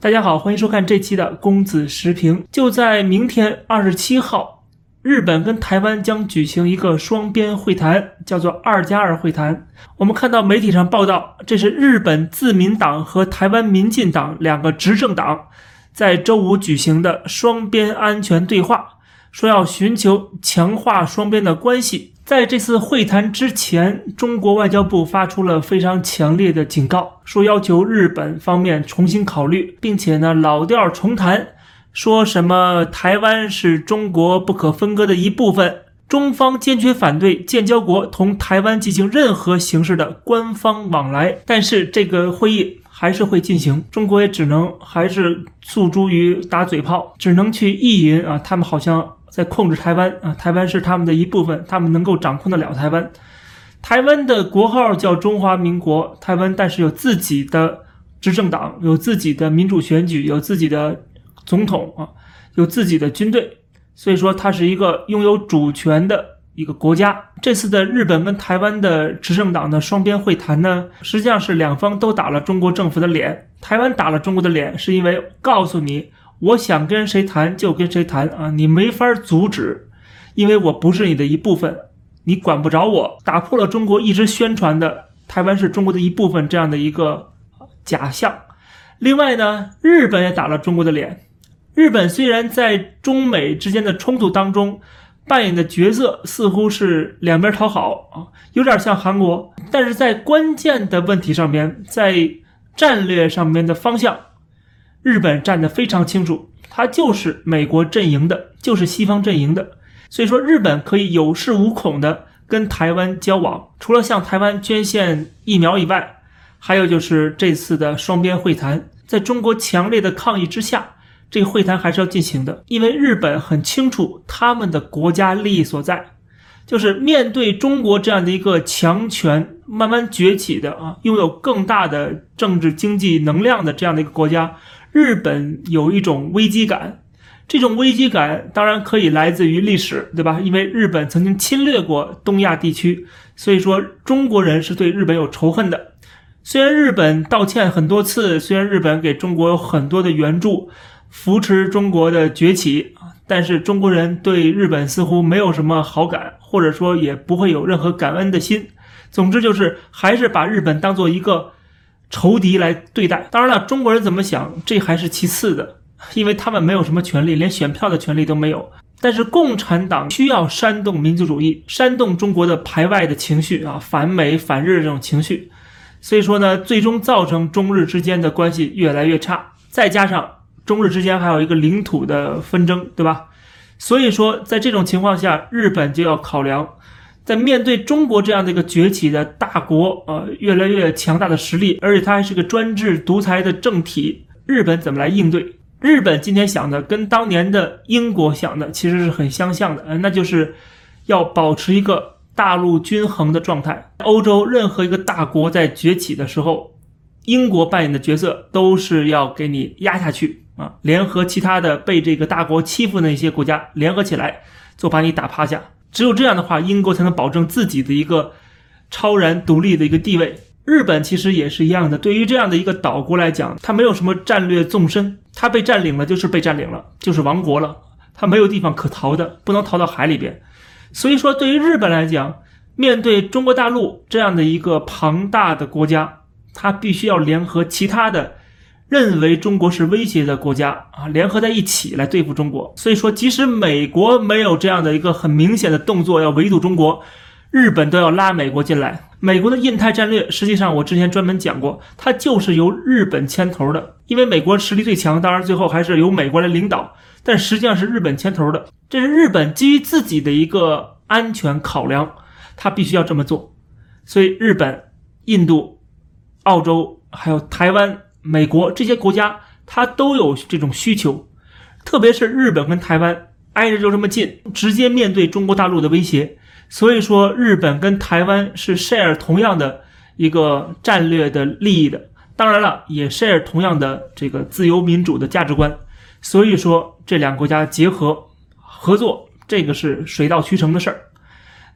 大家好，欢迎收看这期的公子时评。就在明天二十七号，日本跟台湾将举行一个双边会谈，叫做“二加二会谈”。我们看到媒体上报道，这是日本自民党和台湾民进党两个执政党在周五举行的双边安全对话，说要寻求强化双边的关系。在这次会谈之前，中国外交部发出了非常强烈的警告，说要求日本方面重新考虑，并且呢老调重弹，说什么台湾是中国不可分割的一部分，中方坚决反对建交国同台湾进行任何形式的官方往来。但是这个会议还是会进行，中国也只能还是诉诸于打嘴炮，只能去意淫啊，他们好像。在控制台湾啊，台湾是他们的一部分，他们能够掌控得了台湾。台湾的国号叫中华民国，台湾但是有自己的执政党，有自己的民主选举，有自己的总统啊，有自己的军队，所以说它是一个拥有主权的一个国家。这次的日本跟台湾的执政党的双边会谈呢，实际上是两方都打了中国政府的脸。台湾打了中国的脸，是因为告诉你。我想跟谁谈就跟谁谈啊，你没法阻止，因为我不是你的一部分，你管不着我。打破了中国一直宣传的台湾是中国的一部分这样的一个假象。另外呢，日本也打了中国的脸。日本虽然在中美之间的冲突当中扮演的角色似乎是两边讨好啊，有点像韩国，但是在关键的问题上面，在战略上面的方向。日本站得非常清楚，它就是美国阵营的，就是西方阵营的，所以说日本可以有恃无恐的跟台湾交往。除了向台湾捐献疫苗以外，还有就是这次的双边会谈，在中国强烈的抗议之下，这个会谈还是要进行的，因为日本很清楚他们的国家利益所在，就是面对中国这样的一个强权慢慢崛起的啊，拥有更大的政治经济能量的这样的一个国家。日本有一种危机感，这种危机感当然可以来自于历史，对吧？因为日本曾经侵略过东亚地区，所以说中国人是对日本有仇恨的。虽然日本道歉很多次，虽然日本给中国有很多的援助，扶持中国的崛起但是中国人对日本似乎没有什么好感，或者说也不会有任何感恩的心。总之就是还是把日本当做一个。仇敌来对待，当然了，中国人怎么想，这还是其次的，因为他们没有什么权利，连选票的权利都没有。但是共产党需要煽动民族主义，煽动中国的排外的情绪啊，反美反日这种情绪，所以说呢，最终造成中日之间的关系越来越差。再加上中日之间还有一个领土的纷争，对吧？所以说，在这种情况下，日本就要考量。在面对中国这样的一个崛起的大国，呃，越来越强大的实力，而且它还是个专制独裁的政体，日本怎么来应对？日本今天想的跟当年的英国想的其实是很相像的，呃，那就是要保持一个大陆均衡的状态。欧洲任何一个大国在崛起的时候，英国扮演的角色都是要给你压下去啊，联合其他的被这个大国欺负的那些国家联合起来，就把你打趴下。只有这样的话，英国才能保证自己的一个超然独立的一个地位。日本其实也是一样的，对于这样的一个岛国来讲，它没有什么战略纵深，它被占领了就是被占领了，就是亡国了，它没有地方可逃的，不能逃到海里边。所以说，对于日本来讲，面对中国大陆这样的一个庞大的国家，它必须要联合其他的。认为中国是威胁的国家啊，联合在一起来对付中国。所以说，即使美国没有这样的一个很明显的动作要围堵中国，日本都要拉美国进来。美国的印太战略，实际上我之前专门讲过，它就是由日本牵头的。因为美国实力最强，当然最后还是由美国来领导，但实际上是日本牵头的。这是日本基于自己的一个安全考量，它必须要这么做。所以，日本、印度、澳洲还有台湾。美国这些国家，它都有这种需求，特别是日本跟台湾挨着就这么近，直接面对中国大陆的威胁，所以说日本跟台湾是 share 同样的一个战略的利益的，当然了，也 share 同样的这个自由民主的价值观，所以说这两个国家结合合作，这个是水到渠成的事儿。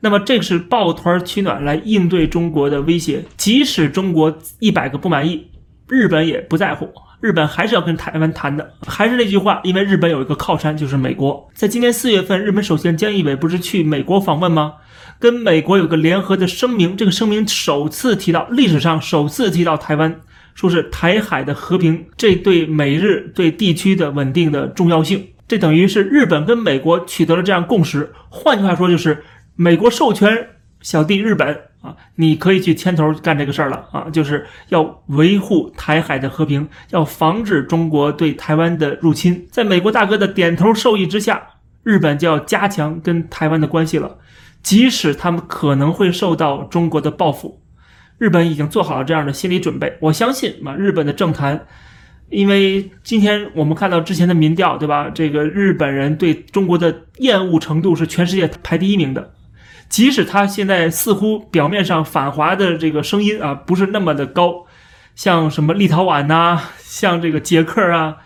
那么这个是抱团取暖来应对中国的威胁，即使中国一百个不满意。日本也不在乎，日本还是要跟台湾谈的。还是那句话，因为日本有一个靠山，就是美国。在今年四月份，日本首相菅义伟不是去美国访问吗？跟美国有个联合的声明，这个声明首次提到历史上首次提到台湾，说是台海的和平，这对美日对地区的稳定的重要性。这等于是日本跟美国取得了这样共识。换句话说，就是美国授权小弟日本。啊，你可以去牵头干这个事儿了啊！就是要维护台海的和平，要防止中国对台湾的入侵。在美国大哥的点头授意之下，日本就要加强跟台湾的关系了。即使他们可能会受到中国的报复，日本已经做好了这样的心理准备。我相信嘛，日本的政坛，因为今天我们看到之前的民调，对吧？这个日本人对中国的厌恶程度是全世界排第一名的。即使他现在似乎表面上反华的这个声音啊不是那么的高，像什么立陶宛呐，像这个捷克啊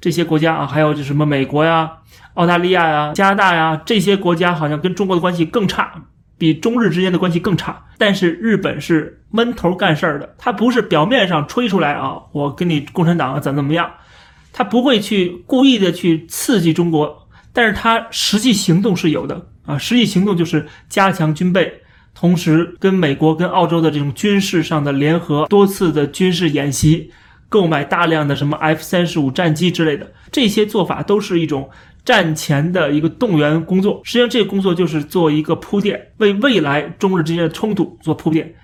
这些国家啊，还有就什么美国呀、澳大利亚呀、加拿大呀这些国家，好像跟中国的关系更差，比中日之间的关系更差。但是日本是闷头干事儿的，他不是表面上吹出来啊，我跟你共产党怎么怎么样，他不会去故意的去刺激中国，但是他实际行动是有的。啊，实际行动就是加强军备，同时跟美国、跟澳洲的这种军事上的联合，多次的军事演习，购买大量的什么 F 三十五战机之类的，这些做法都是一种战前的一个动员工作。实际上，这个工作就是做一个铺垫，为未来中日之间的冲突做铺垫。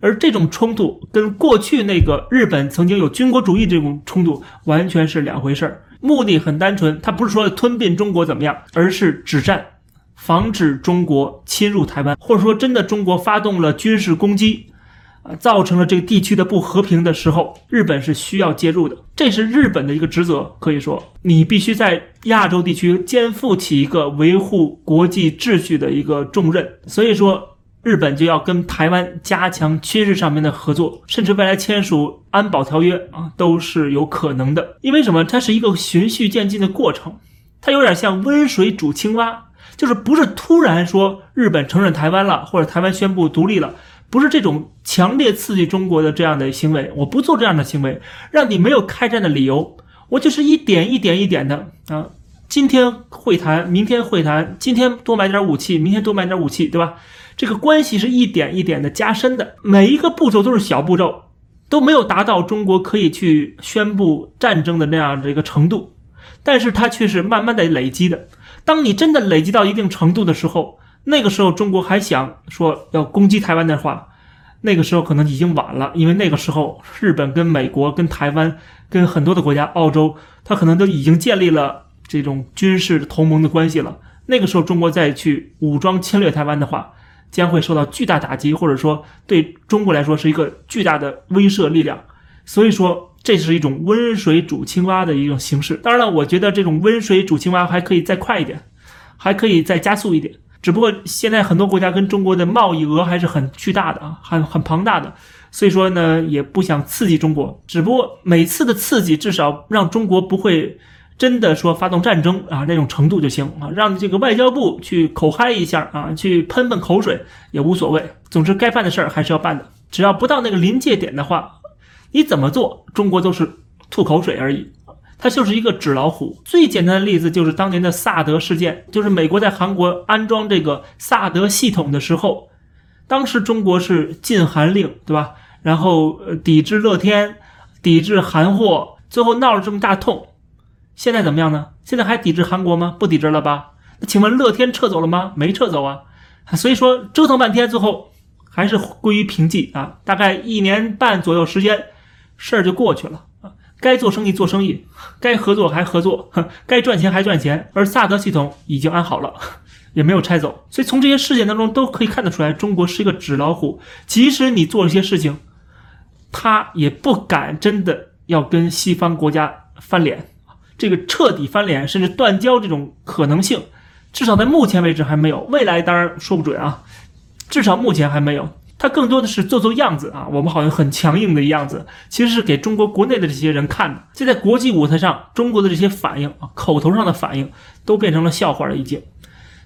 而这种冲突跟过去那个日本曾经有军国主义这种冲突完全是两回事儿。目的很单纯，他不是说吞并中国怎么样，而是止战。防止中国侵入台湾，或者说真的中国发动了军事攻击，啊，造成了这个地区的不和平的时候，日本是需要介入的。这是日本的一个职责，可以说你必须在亚洲地区肩负起一个维护国际秩序的一个重任。所以说，日本就要跟台湾加强军事上面的合作，甚至未来签署安保条约啊，都是有可能的。因为什么？它是一个循序渐进的过程，它有点像温水煮青蛙。就是不是突然说日本承认台湾了，或者台湾宣布独立了，不是这种强烈刺激中国的这样的行为。我不做这样的行为，让你没有开战的理由。我就是一点一点一点的啊，今天会谈，明天会谈，今天多买点武器，明天多买点武器，对吧？这个关系是一点一点的加深的，每一个步骤都是小步骤，都没有达到中国可以去宣布战争的那样的一个程度，但是它却是慢慢的累积的。当你真的累积到一定程度的时候，那个时候中国还想说要攻击台湾的话，那个时候可能已经晚了，因为那个时候日本跟美国、跟台湾、跟很多的国家、澳洲，它可能都已经建立了这种军事同盟的关系了。那个时候中国再去武装侵略台湾的话，将会受到巨大打击，或者说对中国来说是一个巨大的威慑力量。所以说。这是一种温水煮青蛙的一种形式。当然了，我觉得这种温水煮青蛙还可以再快一点，还可以再加速一点。只不过现在很多国家跟中国的贸易额还是很巨大的啊，很很庞大的，所以说呢也不想刺激中国。只不过每次的刺激至少让中国不会真的说发动战争啊那种程度就行啊，让这个外交部去口嗨一下啊，去喷喷口水也无所谓。总之该办的事儿还是要办的，只要不到那个临界点的话。你怎么做，中国都是吐口水而已，它就是一个纸老虎。最简单的例子就是当年的萨德事件，就是美国在韩国安装这个萨德系统的时候，当时中国是禁韩令，对吧？然后抵制乐天，抵制韩货，最后闹了这么大痛。现在怎么样呢？现在还抵制韩国吗？不抵制了吧？那请问乐天撤走了吗？没撤走啊。所以说折腾半天，最后还是归于平静啊。大概一年半左右时间。事儿就过去了啊，该做生意做生意，该合作还合作，该赚钱还赚钱。而萨德系统已经安好了，也没有拆走。所以从这些事件当中都可以看得出来，中国是一个纸老虎。即使你做了些事情，他也不敢真的要跟西方国家翻脸。这个彻底翻脸甚至断交这种可能性，至少在目前为止还没有。未来当然说不准啊，至少目前还没有。他更多的是做做样子啊，我们好像很强硬的样子，其实是给中国国内的这些人看的。现在国际舞台上，中国的这些反应啊，口头上的反应都变成了笑话了已经。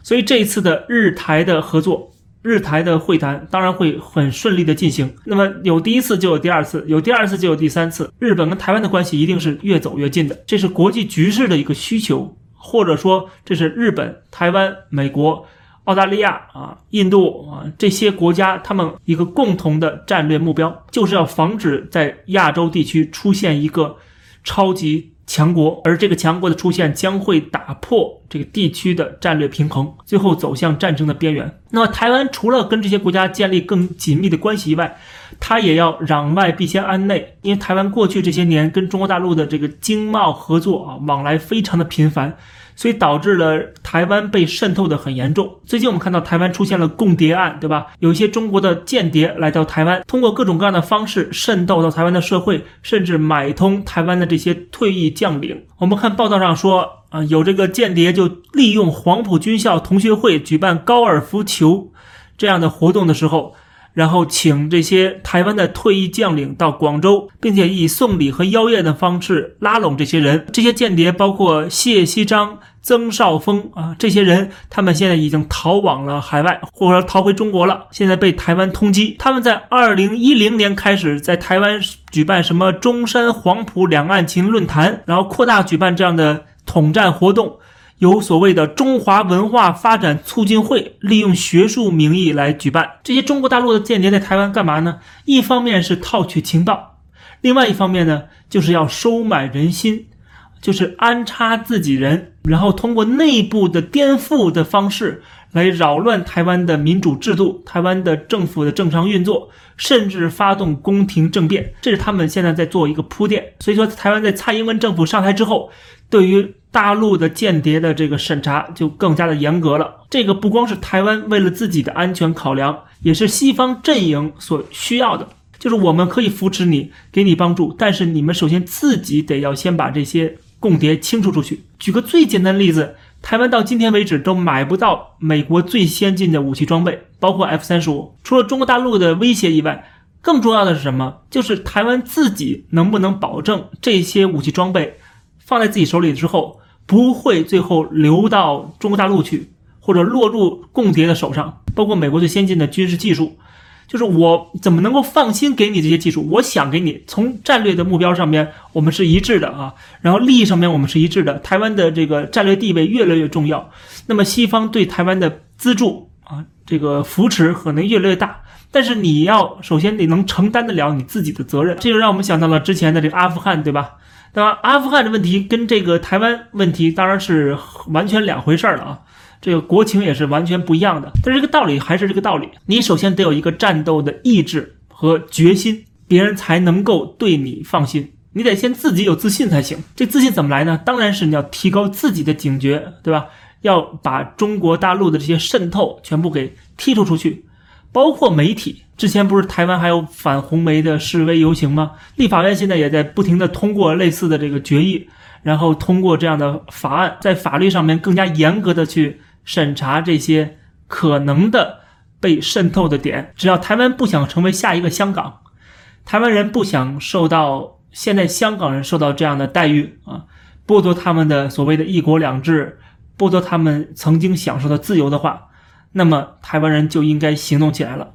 所以这一次的日台的合作，日台的会谈当然会很顺利的进行。那么有第一次就有第二次，有第二次就有第三次。日本跟台湾的关系一定是越走越近的，这是国际局势的一个需求，或者说这是日本、台湾、美国、澳大利亚啊、印度啊这些国家他们一个共同的战略目标，就是要防止在亚洲地区出现一个超级。强国，而这个强国的出现将会打破这个地区的战略平衡，最后走向战争的边缘。那么，台湾除了跟这些国家建立更紧密的关系以外，它也要攘外必先安内，因为台湾过去这些年跟中国大陆的这个经贸合作啊往来非常的频繁。所以导致了台湾被渗透的很严重。最近我们看到台湾出现了共谍案，对吧？有一些中国的间谍来到台湾，通过各种各样的方式渗透到台湾的社会，甚至买通台湾的这些退役将领。我们看报道上说，啊，有这个间谍就利用黄埔军校同学会举办高尔夫球这样的活动的时候。然后请这些台湾的退役将领到广州，并且以送礼和邀宴的方式拉拢这些人。这些间谍包括谢锡章、曾少峰啊，这些人他们现在已经逃往了海外，或者说逃回中国了。现在被台湾通缉。他们在二零一零年开始在台湾举办什么中山黄埔两岸情论坛，然后扩大举办这样的统战活动。有所谓的中华文化发展促进会，利用学术名义来举办这些中国大陆的间谍在台湾干嘛呢？一方面是套取情报，另外一方面呢，就是要收买人心，就是安插自己人，然后通过内部的颠覆的方式来扰乱台湾的民主制度、台湾的政府的正常运作，甚至发动宫廷政变。这是他们现在在做一个铺垫。所以说，台湾在蔡英文政府上台之后，对于大陆的间谍的这个审查就更加的严格了。这个不光是台湾为了自己的安全考量，也是西方阵营所需要的。就是我们可以扶持你，给你帮助，但是你们首先自己得要先把这些共谍清除出去。举个最简单的例子，台湾到今天为止都买不到美国最先进的武器装备，包括 F 三十五。除了中国大陆的威胁以外，更重要的是什么？就是台湾自己能不能保证这些武器装备？放在自己手里之后，不会最后流到中国大陆去，或者落入共谍的手上。包括美国最先进的军事技术，就是我怎么能够放心给你这些技术？我想给你，从战略的目标上面我们是一致的啊，然后利益上面我们是一致的。台湾的这个战略地位越来越重要，那么西方对台湾的资助啊，这个扶持可能越来越大。但是你要首先得能承担得了你自己的责任，这就让我们想到了之前的这个阿富汗，对吧？那么阿富汗的问题跟这个台湾问题当然是完全两回事儿了啊，这个国情也是完全不一样的。但是这个道理还是这个道理，你首先得有一个战斗的意志和决心，别人才能够对你放心。你得先自己有自信才行。这自信怎么来呢？当然是你要提高自己的警觉，对吧？要把中国大陆的这些渗透全部给剔除出去。包括媒体，之前不是台湾还有反红梅的示威游行吗？立法院现在也在不停的通过类似的这个决议，然后通过这样的法案，在法律上面更加严格的去审查这些可能的被渗透的点。只要台湾不想成为下一个香港，台湾人不想受到现在香港人受到这样的待遇啊，剥夺他们的所谓的一国两制，剥夺他们曾经享受的自由的话。那么台湾人就应该行动起来了。